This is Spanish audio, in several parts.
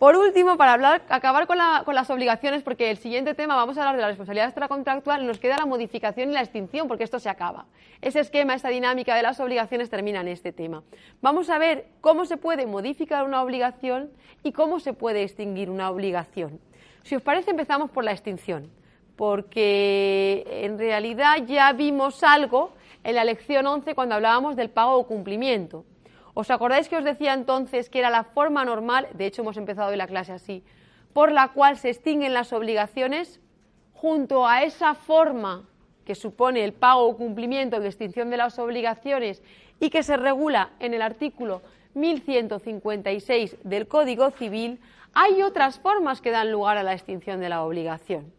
Por último, para acabar con, las obligaciones, porque el siguiente tema vamos a hablar de la responsabilidad extracontractual, nos queda la modificación y la extinción, porque esto se acaba. Ese esquema, esta dinámica de las obligaciones termina en este tema. Vamos a ver cómo se puede modificar una obligación y cómo se puede extinguir una obligación. Si os parece, empezamos por la extinción, porque en realidad ya vimos algo en la lección 11 cuando hablábamos del pago o cumplimiento. ¿Os acordáis que os decía entonces que era la forma normal, de hecho hemos empezado hoy la clase así, por la cual se extinguen las obligaciones? Junto a esa forma que supone el pago o cumplimiento de extinción de las obligaciones y que se regula en el artículo 1156 del Código Civil, hay otras formas que dan lugar a la extinción de la obligación.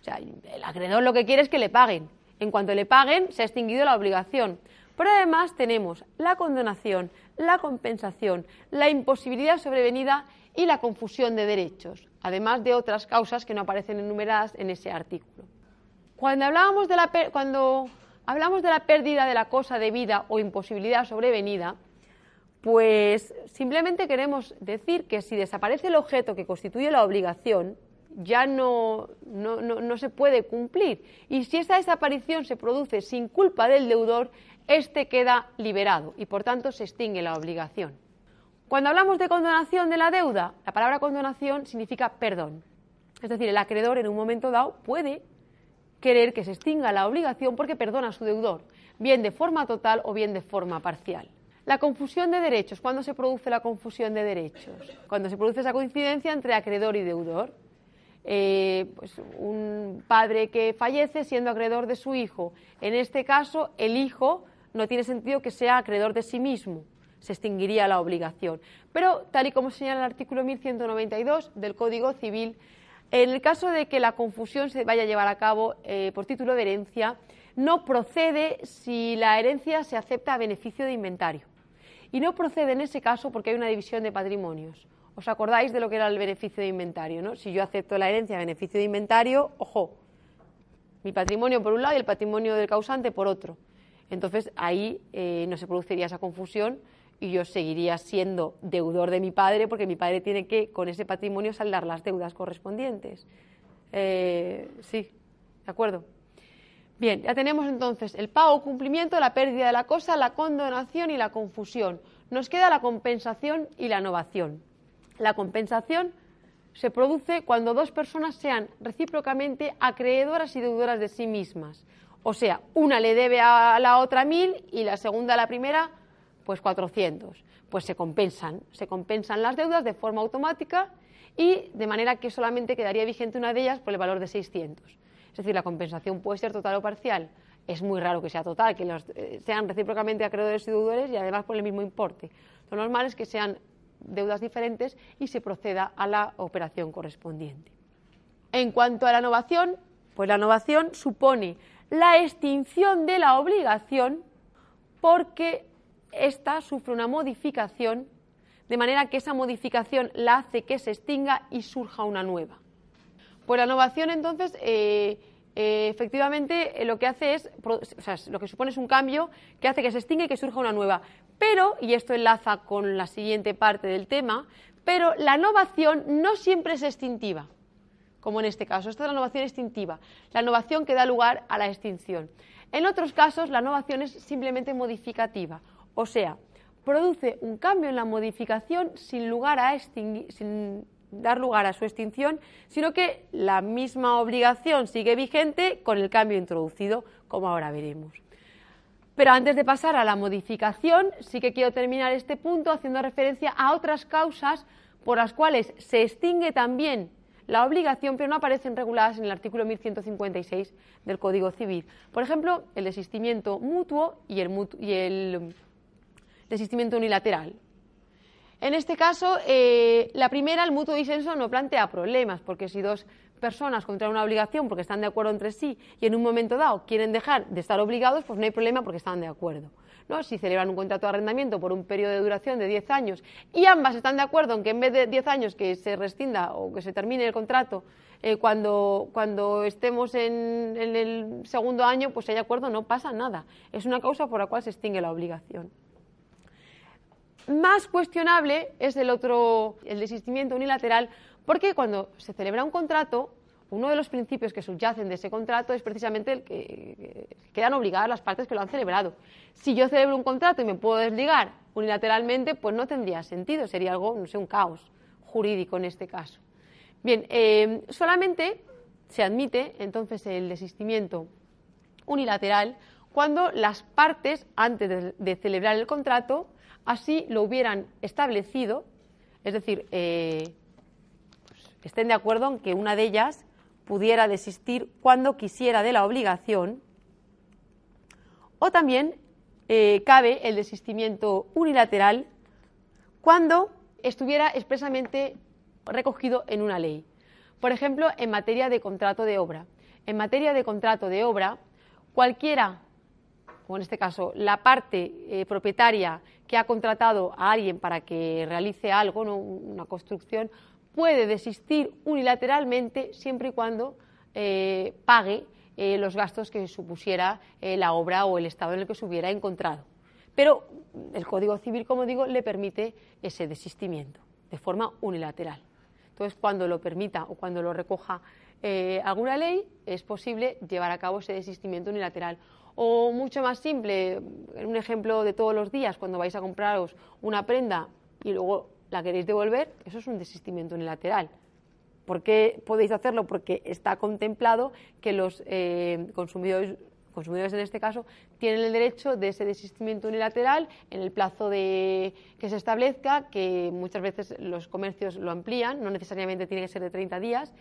O sea, el acreedor lo que quiere es que le paguen. En cuanto le paguen, se ha extinguido la obligación. Pero además tenemos la condonación, la compensación, la imposibilidad sobrevenida y la confusión de derechos, además de otras causas que no aparecen enumeradas en ese artículo. Cuando, hablábamos de la, cuando hablamos de la pérdida de la cosa de vida o imposibilidad sobrevenida, pues simplemente queremos decir que si desaparece el objeto que constituye la obligación, ya no, no, se puede cumplir. Y si esa desaparición se produce sin culpa del deudor, éste queda liberado y por tanto se extingue la obligación. Cuando hablamos de condonación de la deuda, la palabra condonación significa perdón. Es decir, el acreedor en un momento dado puede querer que se extinga la obligación porque perdona a su deudor, bien de forma total o bien de forma parcial. La confusión de derechos. ¿Cuándo se produce la confusión de derechos? Cuando se produce esa coincidencia entre acreedor y deudor. Eh, pues un padre que fallece siendo acreedor de su hijo. En este caso, el hijo no tiene sentido que sea acreedor de sí mismo, se extinguiría la obligación. Pero, tal y como señala el artículo 1192 del Código Civil, en el caso de que la confusión se vaya a llevar a cabo eh, por título de herencia, no procede si la herencia se acepta a beneficio de inventario. Y no procede en ese caso porque hay una división de patrimonios. ¿Os acordáis de lo que era el beneficio de inventario? ¿no? Si yo acepto la herencia a beneficio de inventario, ojo, mi patrimonio por un lado y el patrimonio del causante por otro. Entonces ahí eh, no se produciría esa confusión y yo seguiría siendo deudor de mi padre porque mi padre tiene que con ese patrimonio saldar las deudas correspondientes. Eh, sí, de acuerdo. Bien, ya tenemos entonces el pago, cumplimiento, la pérdida de la cosa, la condonación y la confusión. Nos queda la compensación y la innovación. La compensación se produce cuando dos personas sean recíprocamente acreedoras y deudoras de sí mismas. O sea, una le debe a la otra mil y la segunda a la primera, pues 400. Pues se compensan, se compensan las deudas de forma automática y de manera que solamente quedaría vigente una de ellas por el valor de 600. Es decir, la compensación puede ser total o parcial. Es muy raro que sea total, que eh, sean recíprocamente acreedores y deudores y además por el mismo importe. Lo normal es que sean deudas diferentes y se proceda a la operación correspondiente. En cuanto a la innovación, pues la innovación supone la extinción de la obligación porque ésta sufre una modificación, de manera que esa modificación la hace que se extinga y surja una nueva. Pues la innovación entonces eh, eh, efectivamente eh, lo que hace es, o sea, lo que supone es un cambio que hace que se extinga y que surja una nueva. Pero, y esto enlaza con la siguiente parte del tema, pero la innovación no siempre es extintiva como en este caso. Esta es la innovación extintiva, la innovación que da lugar a la extinción. En otros casos, la innovación es simplemente modificativa, o sea, produce un cambio en la modificación sin, lugar a sin dar lugar a su extinción, sino que la misma obligación sigue vigente con el cambio introducido, como ahora veremos. Pero antes de pasar a la modificación, sí que quiero terminar este punto haciendo referencia a otras causas por las cuales se extingue también la obligación, pero no aparecen reguladas en el artículo 1156 del Código Civil. Por ejemplo, el desistimiento mutuo y el, y el desistimiento unilateral. En este caso, eh, la primera, el mutuo disenso, no plantea problemas, porque si dos personas contraen una obligación porque están de acuerdo entre sí y en un momento dado quieren dejar de estar obligados, pues no hay problema porque están de acuerdo. Si celebran un contrato de arrendamiento por un periodo de duración de 10 años y ambas están de acuerdo en que en vez de 10 años que se rescinda o que se termine el contrato, eh, cuando, cuando estemos en, en, el segundo año, pues si hay acuerdo, no pasa nada. Es una causa por la cual se extingue la obligación. Más cuestionable es el otro, el desistimiento unilateral, porque cuando se celebra un contrato, uno de los principios que subyacen de ese contrato es precisamente el que, quedan obligadas las partes que lo han celebrado. Si yo celebro un contrato y me puedo desligar unilateralmente, pues no tendría sentido, sería algo, no sé, un caos jurídico en este caso. Bien, eh, solamente se admite entonces el desistimiento unilateral cuando las partes, antes de, celebrar el contrato, así lo hubieran establecido, es decir, eh, pues, estén de acuerdo en que una de ellas pudiera desistir cuando quisiera de la obligación, o también eh, cabe el desistimiento unilateral cuando estuviera expresamente recogido en una ley. Por ejemplo, en materia de contrato de obra. En materia de contrato de obra, cualquiera, o en este caso la parte eh, propietaria que ha contratado a alguien para que realice algo, una construcción, puede desistir unilateralmente siempre y cuando eh, pague eh, los gastos que supusiera eh, la obra o el estado en el que se hubiera encontrado. Pero el Código Civil, como digo, le permite ese desistimiento de forma unilateral. Entonces, cuando lo permita o cuando lo recoja alguna ley, es posible llevar a cabo ese desistimiento unilateral. O mucho más simple, un ejemplo de todos los días, cuando vais a compraros una prenda y luego la queréis devolver, eso es un desistimiento unilateral. ¿Por qué podéis hacerlo? Porque está contemplado que los eh, consumidores, consumidores en este caso tienen el derecho de ese desistimiento unilateral en el plazo de, que se establezca, que muchas veces los comercios lo amplían, no necesariamente tiene que ser de 30 días.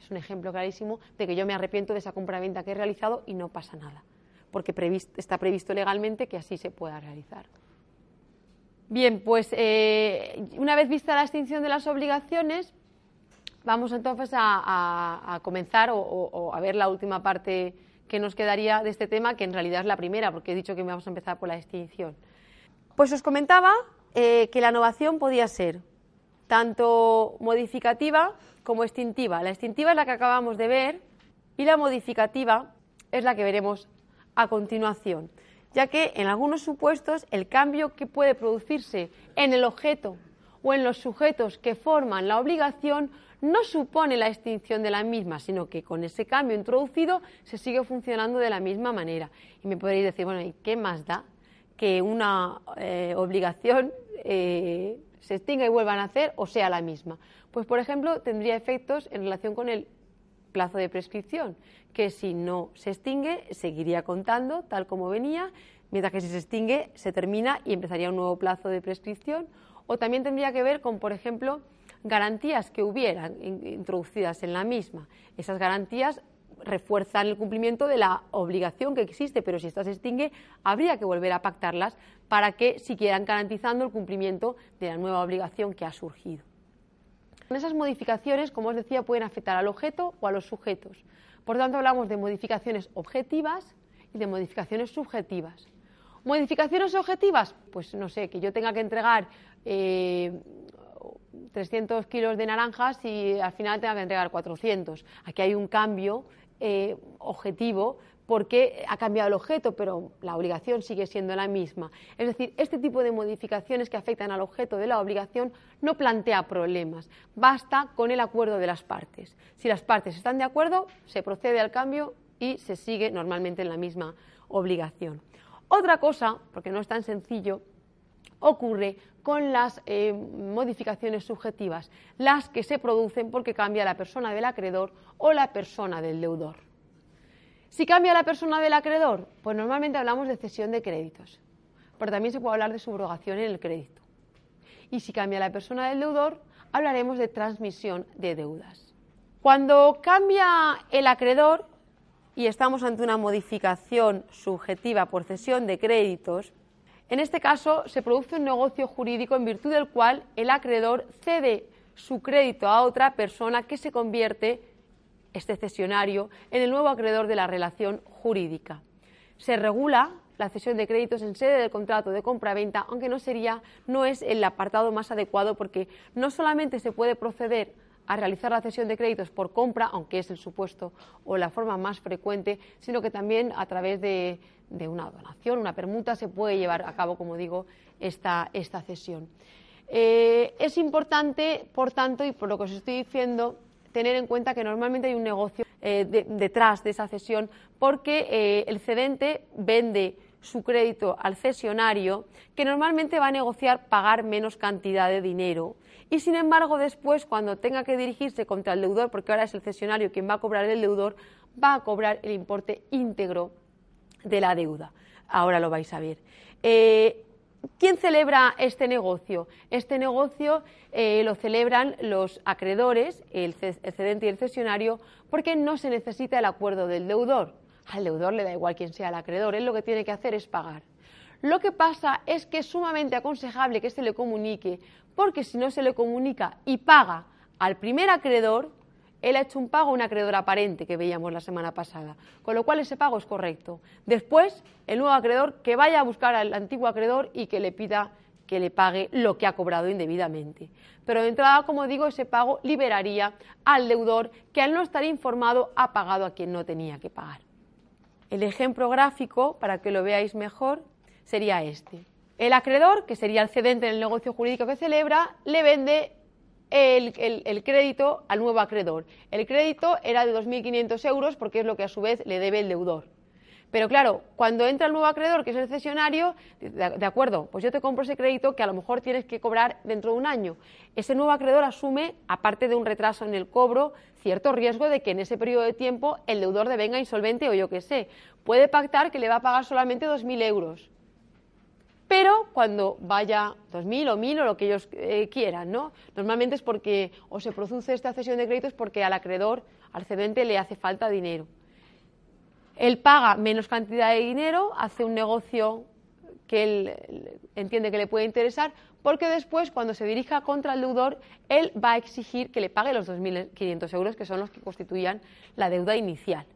es un ejemplo clarísimo de que yo me arrepiento de esa compra-venta que he realizado y no pasa nada, porque está previsto legalmente que así se pueda realizar. Bien, pues eh, una vez vista la extinción de las obligaciones, vamos entonces a, comenzar o, a ver la última parte que nos quedaría de este tema, que en realidad es la primera, porque he dicho que vamos a empezar por la extinción. Pues os comentaba eh, que la innovación podía ser tanto modificativa como extintiva. La extintiva es la que acabamos de ver y la modificativa es la que veremos a continuación ya que en algunos supuestos el cambio que puede producirse en el objeto o en los sujetos que forman la obligación no supone la extinción de la misma, sino que con ese cambio introducido se sigue funcionando de la misma manera. Y me podréis decir, bueno, ¿y qué más da que una eh, obligación eh, se extinga y vuelva a nacer o sea la misma? Pues, por ejemplo, tendría efectos en relación con el plazo de prescripción, que si no se extingue seguiría contando tal como venía, mientras que si se extingue se termina y empezaría un nuevo plazo de prescripción. O también tendría que ver con, por ejemplo, garantías que hubieran introducidas en la misma. Esas garantías refuerzan el cumplimiento de la obligación que existe, pero si esta se extingue, habría que volver a pactarlas para que siguieran garantizando el cumplimiento de la nueva obligación que ha surgido. Esas modificaciones, como os decía, pueden afectar al objeto o a los sujetos. Por tanto, hablamos de modificaciones objetivas y de modificaciones subjetivas. Modificaciones objetivas, pues no sé, que yo tenga que entregar 300 eh, kilos de naranjas y al final tenga que entregar 400. Aquí hay un cambio eh, objetivo porque ha cambiado el objeto, pero la obligación sigue siendo la misma. Es decir, este tipo de modificaciones que afectan al objeto de la obligación no plantea problemas, basta con el acuerdo de las partes. Si las partes están de acuerdo, se procede al cambio y se sigue normalmente en la misma obligación. Otra cosa, porque no es tan sencillo, ocurre con las eh, modificaciones subjetivas, las que se producen porque cambia la persona del acreedor o la persona del deudor. Si cambia la persona del acreedor, pues normalmente hablamos de cesión de créditos, pero también se puede hablar de subrogación en el crédito. Y si cambia la persona del deudor, hablaremos de transmisión de deudas. Cuando cambia el acreedor y estamos ante una modificación subjetiva por cesión de créditos, en este caso se produce un negocio jurídico en virtud del cual el acreedor cede su crédito a otra persona que se convierte este cesionario en el nuevo acreedor de la relación jurídica. Se regula la cesión de créditos en sede del contrato de compra-venta, aunque no sería, no es el apartado más adecuado porque no solamente se puede proceder a realizar la cesión de créditos por compra, aunque es el supuesto o la forma más frecuente, sino que también a través de, una donación, una permuta, se puede llevar a cabo, como digo, esta, esta cesión. Eh, es importante, por tanto, y por lo que os estoy diciendo, tener en cuenta que normalmente hay un negocio eh, detrás de esa cesión porque eh, el cedente vende su crédito al cesionario, que normalmente va a negociar pagar menos cantidad de dinero. Y sin embargo, después, cuando tenga que dirigirse contra el deudor, porque ahora es el cesionario quien va a cobrar el deudor, va a cobrar el importe íntegro de la deuda. Ahora lo vais a ver. Eh, ¿Quién celebra este negocio? Este negocio eh, lo celebran los acreedores, el cedente y el cesionario, porque no se necesita el acuerdo del deudor. Al deudor le da igual quién sea el acreedor, él lo que tiene que hacer es pagar. Lo que pasa es que es sumamente aconsejable que se le comunique, porque si no se le comunica y paga al primer acreedor, él ha hecho un pago a un acreedor aparente que veíamos la semana pasada, con lo cual ese pago es correcto. Después, el nuevo acreedor que vaya a buscar al antiguo acreedor y que le pida que le pague lo que ha cobrado indebidamente. Pero de entrada, como digo, ese pago liberaría al deudor que al no estar informado ha pagado a quien no tenía que pagar. El ejemplo gráfico, para que lo veáis mejor, sería este. El acreedor, que sería el cedente en el negocio jurídico que celebra, le vende el, crédito al nuevo acreedor. El crédito era de 2.500 euros porque es lo que a su vez le debe el deudor. Pero claro, cuando entra el nuevo acreedor, que es el cesionario, de, acuerdo, pues yo te compro ese crédito que a lo mejor tienes que cobrar dentro de un año. Ese nuevo acreedor asume, aparte de un retraso en el cobro, cierto riesgo de que en ese periodo de tiempo el deudor devenga insolvente o yo qué sé. Puede pactar que le va a pagar solamente 2.000 euros. Pero cuando vaya 2.000 o 1.000 o lo que ellos eh, quieran, ¿no? Normalmente es porque o se produce esta cesión de créditos porque al acreedor, al cedente, le hace falta dinero. Él paga menos cantidad de dinero, hace un negocio que él entiende que le puede interesar, porque después, cuando se dirija contra el deudor, él va a exigir que le pague los 2.500 euros, que son los que constituían la deuda inicial.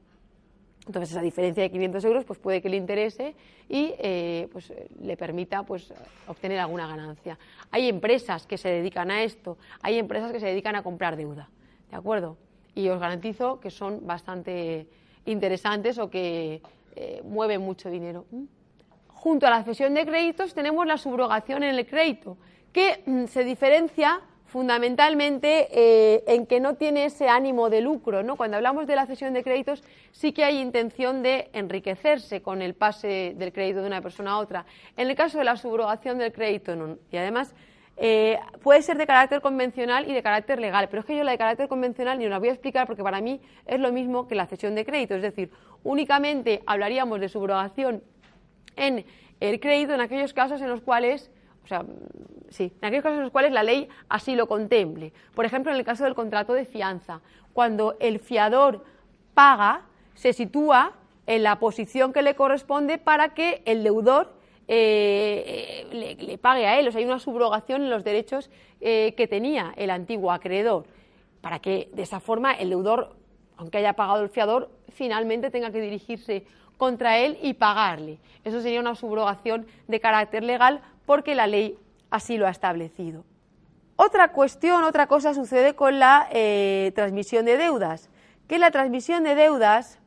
Entonces, esa diferencia de 500 euros pues puede que le interese y eh, pues, le permita pues, obtener alguna ganancia. Hay empresas que se dedican a esto, hay empresas que se dedican a comprar deuda, ¿de acuerdo? Y os garantizo que son bastante interesantes o que eh, mueven mucho dinero. Junto a la cesión de créditos tenemos la subrogación en el crédito, que mm, se diferencia fundamentalmente eh, en que no tiene ese ánimo de lucro. ¿no? Cuando hablamos de la cesión de créditos, sí que hay intención de enriquecerse con el pase del crédito de una persona a otra. En el caso de la subrogación del crédito. Y además, eh, puede ser de carácter convencional y de carácter legal, pero es que yo la de carácter convencional ni la voy a explicar porque para mí es lo mismo que la cesión de crédito, es decir, únicamente hablaríamos de subrogación en el crédito en aquellos casos en los cuales, o sea, sí, en aquellos casos en los cuales la ley así lo contemple. Por ejemplo, en el caso del contrato de fianza, cuando el fiador paga, se sitúa en la posición que le corresponde para que el deudor eh, le, pague a él. O sea, hay una subrogación en los derechos eh, que tenía el antiguo acreedor, para que de esa forma el deudor, aunque haya pagado el fiador, finalmente tenga que dirigirse contra él y pagarle. Eso sería una subrogación de carácter legal porque la ley así lo ha establecido. Otra cuestión, otra cosa sucede con la eh, transmisión de deudas, que la transmisión de deudas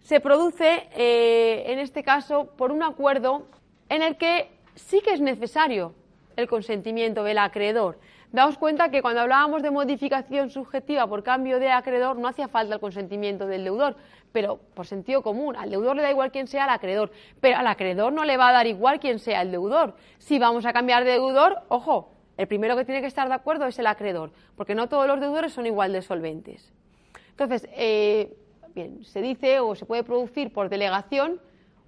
se produce, en este caso, por un acuerdo en el que sí que es necesario el consentimiento del acreedor. Daos cuenta que cuando hablábamos de modificación subjetiva por cambio de acreedor no hacía falta el consentimiento del deudor, pero por sentido común, al deudor le da igual quién sea el acreedor, pero al acreedor no le va a dar igual quién sea el deudor. Si vamos a cambiar de deudor, ojo, el primero que tiene que estar de acuerdo es el acreedor, porque no todos los deudores son igual de solventes. Entonces, eh, bien, se dice o se puede producir por delegación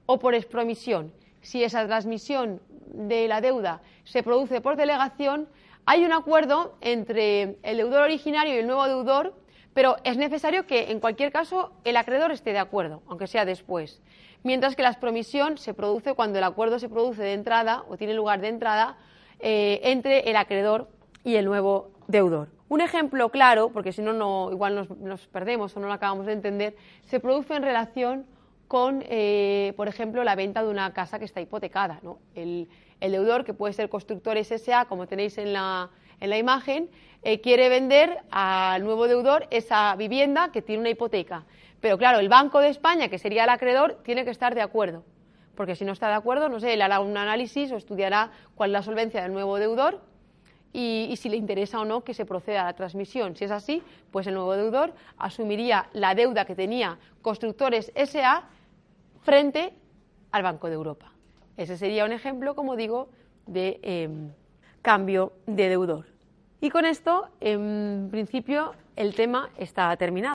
o por expromisión si esa transmisión de la deuda se produce por delegación, hay un acuerdo entre el deudor originario y el nuevo deudor, pero es necesario que en cualquier caso el acreedor esté de acuerdo, aunque sea después. Mientras que la expromisión se produce cuando el acuerdo se produce de entrada o tiene lugar de entrada eh, entre el acreedor y el nuevo deudor. Un ejemplo claro, porque si no, igual nos, perdemos o no lo acabamos de entender, se produce en relación con, eh, por ejemplo, la venta de una casa que está hipotecada. El, deudor, que puede ser Constructores S.A., como tenéis en la, en la imagen, eh, quiere vender al nuevo deudor esa vivienda que tiene una hipoteca. Pero claro, el Banco de España, que sería el acreedor, tiene que estar de acuerdo. Porque si no está de acuerdo, no sé, él hará un análisis o estudiará cuál es la solvencia del nuevo deudor y, si le interesa o no que se proceda a la transmisión. Si es así, pues el nuevo deudor asumiría la deuda que tenía Constructores SA frente al Banco de Europa. Ese sería un ejemplo, como digo, de em, cambio de deudor. Y con esto, en principio, el tema está terminado.